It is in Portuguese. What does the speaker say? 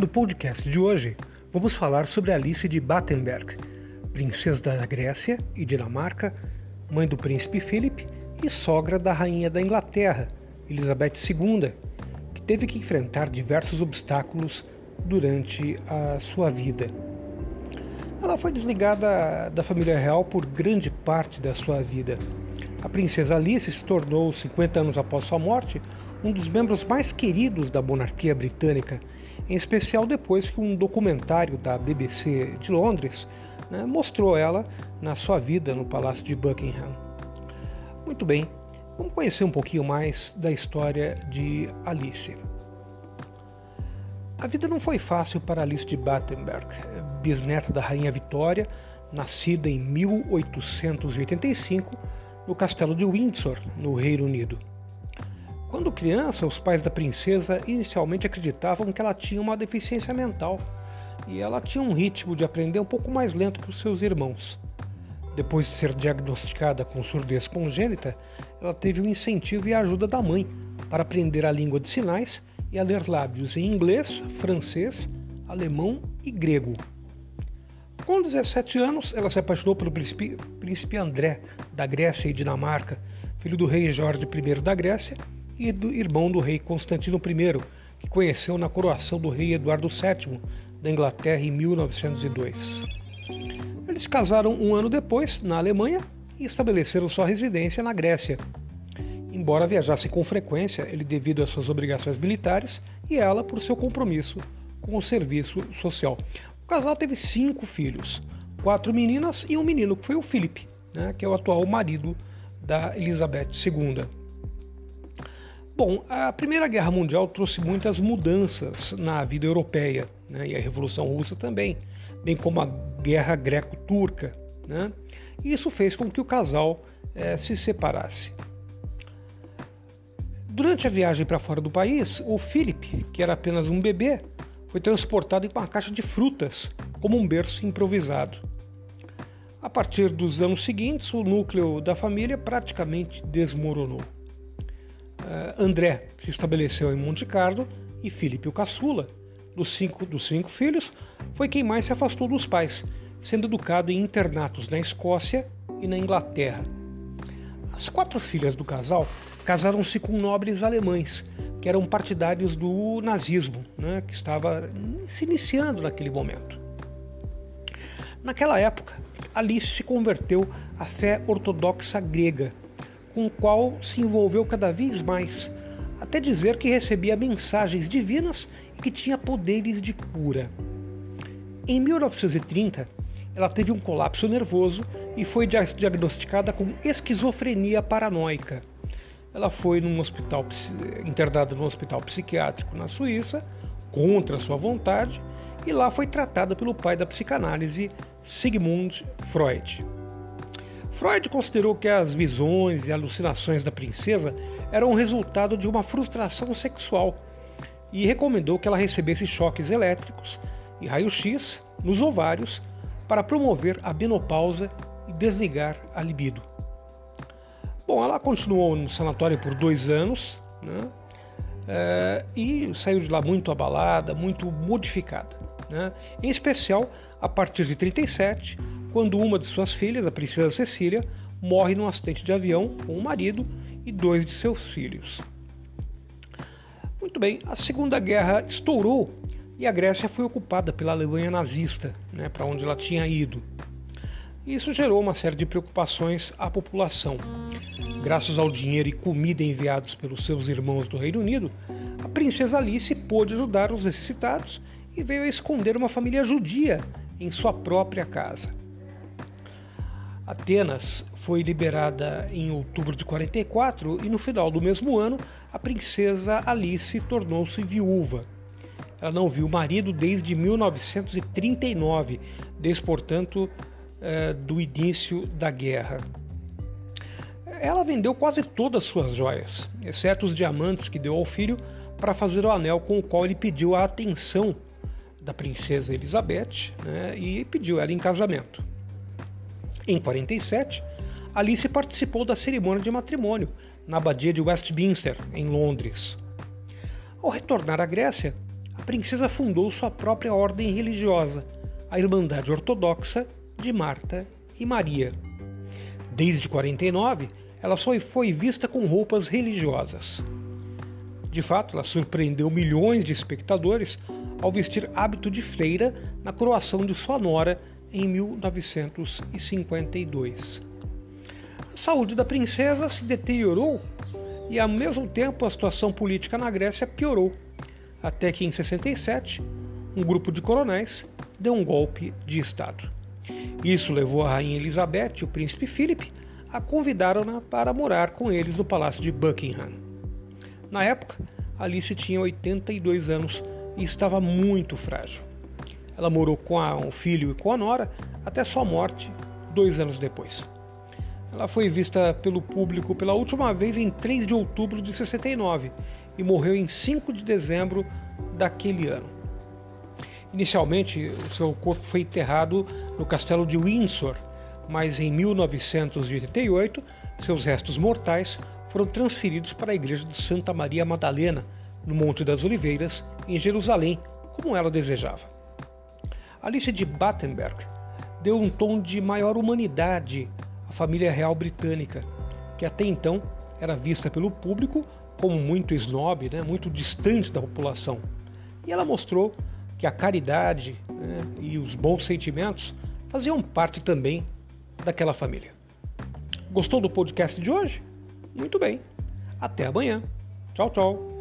No podcast de hoje, vamos falar sobre Alice de Battenberg, princesa da Grécia e Dinamarca, mãe do príncipe Philip e sogra da rainha da Inglaterra, Elizabeth II, que teve que enfrentar diversos obstáculos durante a sua vida. Ela foi desligada da família real por grande parte da sua vida. A princesa Alice se tornou, 50 anos após sua morte, um dos membros mais queridos da monarquia britânica em especial depois que um documentário da BBC de Londres né, mostrou ela na sua vida no Palácio de Buckingham. Muito bem, vamos conhecer um pouquinho mais da história de Alice. A vida não foi fácil para Alice de Battenberg, bisneta da Rainha Vitória, nascida em 1885 no Castelo de Windsor, no Reino Unido. Quando criança, os pais da princesa inicialmente acreditavam que ela tinha uma deficiência mental e ela tinha um ritmo de aprender um pouco mais lento que os seus irmãos. Depois de ser diagnosticada com surdez congênita, ela teve o incentivo e a ajuda da mãe para aprender a língua de sinais e a ler lábios em inglês, francês, alemão e grego. Com 17 anos, ela se apaixonou pelo príncipe, príncipe André, da Grécia e Dinamarca, filho do rei Jorge I da Grécia e do irmão do rei Constantino I, que conheceu na coroação do rei Eduardo VII da Inglaterra em 1902. Eles casaram um ano depois na Alemanha e estabeleceram sua residência na Grécia. Embora viajasse com frequência, ele devido às suas obrigações militares e ela por seu compromisso com o serviço social. O casal teve cinco filhos, quatro meninas e um menino, que foi o Philip, né, que é o atual marido da Elizabeth II. Bom, a Primeira Guerra Mundial trouxe muitas mudanças na vida europeia, né, e a Revolução Russa também, bem como a Guerra Greco-Turca. Né, e isso fez com que o casal é, se separasse. Durante a viagem para fora do país, o Philip, que era apenas um bebê, foi transportado em uma caixa de frutas, como um berço improvisado. A partir dos anos seguintes, o núcleo da família praticamente desmoronou. Uh, André se estabeleceu em Monte Carlo e Filipe o caçula, dos cinco, dos cinco filhos, foi quem mais se afastou dos pais, sendo educado em internatos na Escócia e na Inglaterra. As quatro filhas do casal casaram-se com nobres alemães, que eram partidários do nazismo, né, que estava se iniciando naquele momento. Naquela época, Alice se converteu à fé ortodoxa grega com o qual se envolveu cada vez mais, até dizer que recebia mensagens divinas e que tinha poderes de cura. Em 1930, ela teve um colapso nervoso e foi diagnosticada com esquizofrenia paranoica. Ela foi num hospital internada num hospital psiquiátrico na Suíça, contra sua vontade, e lá foi tratada pelo pai da psicanálise, Sigmund Freud. Freud considerou que as visões e alucinações da princesa eram resultado de uma frustração sexual e recomendou que ela recebesse choques elétricos e raio-x nos ovários para promover a menopausa e desligar a libido. Bom, ela continuou no sanatório por dois anos né, é, e saiu de lá muito abalada, muito modificada. Né, em especial a partir de 37, quando uma de suas filhas, a princesa Cecília, morre num acidente de avião com o marido e dois de seus filhos. Muito bem, a Segunda Guerra estourou e a Grécia foi ocupada pela Alemanha nazista, né, para onde ela tinha ido. Isso gerou uma série de preocupações à população. Graças ao dinheiro e comida enviados pelos seus irmãos do Reino Unido, a princesa Alice pôde ajudar os necessitados e veio a esconder uma família judia em sua própria casa. Atenas foi liberada em outubro de 44 e no final do mesmo ano a princesa Alice tornou-se viúva. Ela não viu o marido desde 1939, desde portanto eh, do início da guerra. Ela vendeu quase todas suas joias, exceto os diamantes que deu ao filho para fazer o anel com o qual ele pediu a atenção da princesa Elizabeth né, e pediu ela em casamento. Em 47, Alice participou da cerimônia de matrimônio na abadia de Westminster, em Londres. Ao retornar à Grécia, a princesa fundou sua própria ordem religiosa, a Irmandade Ortodoxa de Marta e Maria. Desde 49, ela só foi vista com roupas religiosas. De fato, ela surpreendeu milhões de espectadores ao vestir hábito de freira na coroação de sua nora em 1952. A saúde da princesa se deteriorou e, ao mesmo tempo, a situação política na Grécia piorou, até que em 67, um grupo de coronéis deu um golpe de Estado. Isso levou a rainha Elizabeth e o príncipe Philip a convidaram-na para morar com eles no palácio de Buckingham. Na época, Alice tinha 82 anos e estava muito frágil. Ela morou com a, o filho e com a nora até sua morte dois anos depois. Ela foi vista pelo público pela última vez em 3 de outubro de 69 e morreu em 5 de dezembro daquele ano. Inicialmente, seu corpo foi enterrado no castelo de Windsor, mas em 1988 seus restos mortais foram transferidos para a igreja de Santa Maria Madalena, no Monte das Oliveiras, em Jerusalém, como ela desejava. Alice de Battenberg deu um tom de maior humanidade à família real britânica, que até então era vista pelo público como muito snob, né, muito distante da população. E ela mostrou que a caridade né, e os bons sentimentos faziam parte também daquela família. Gostou do podcast de hoje? Muito bem. Até amanhã. Tchau, tchau.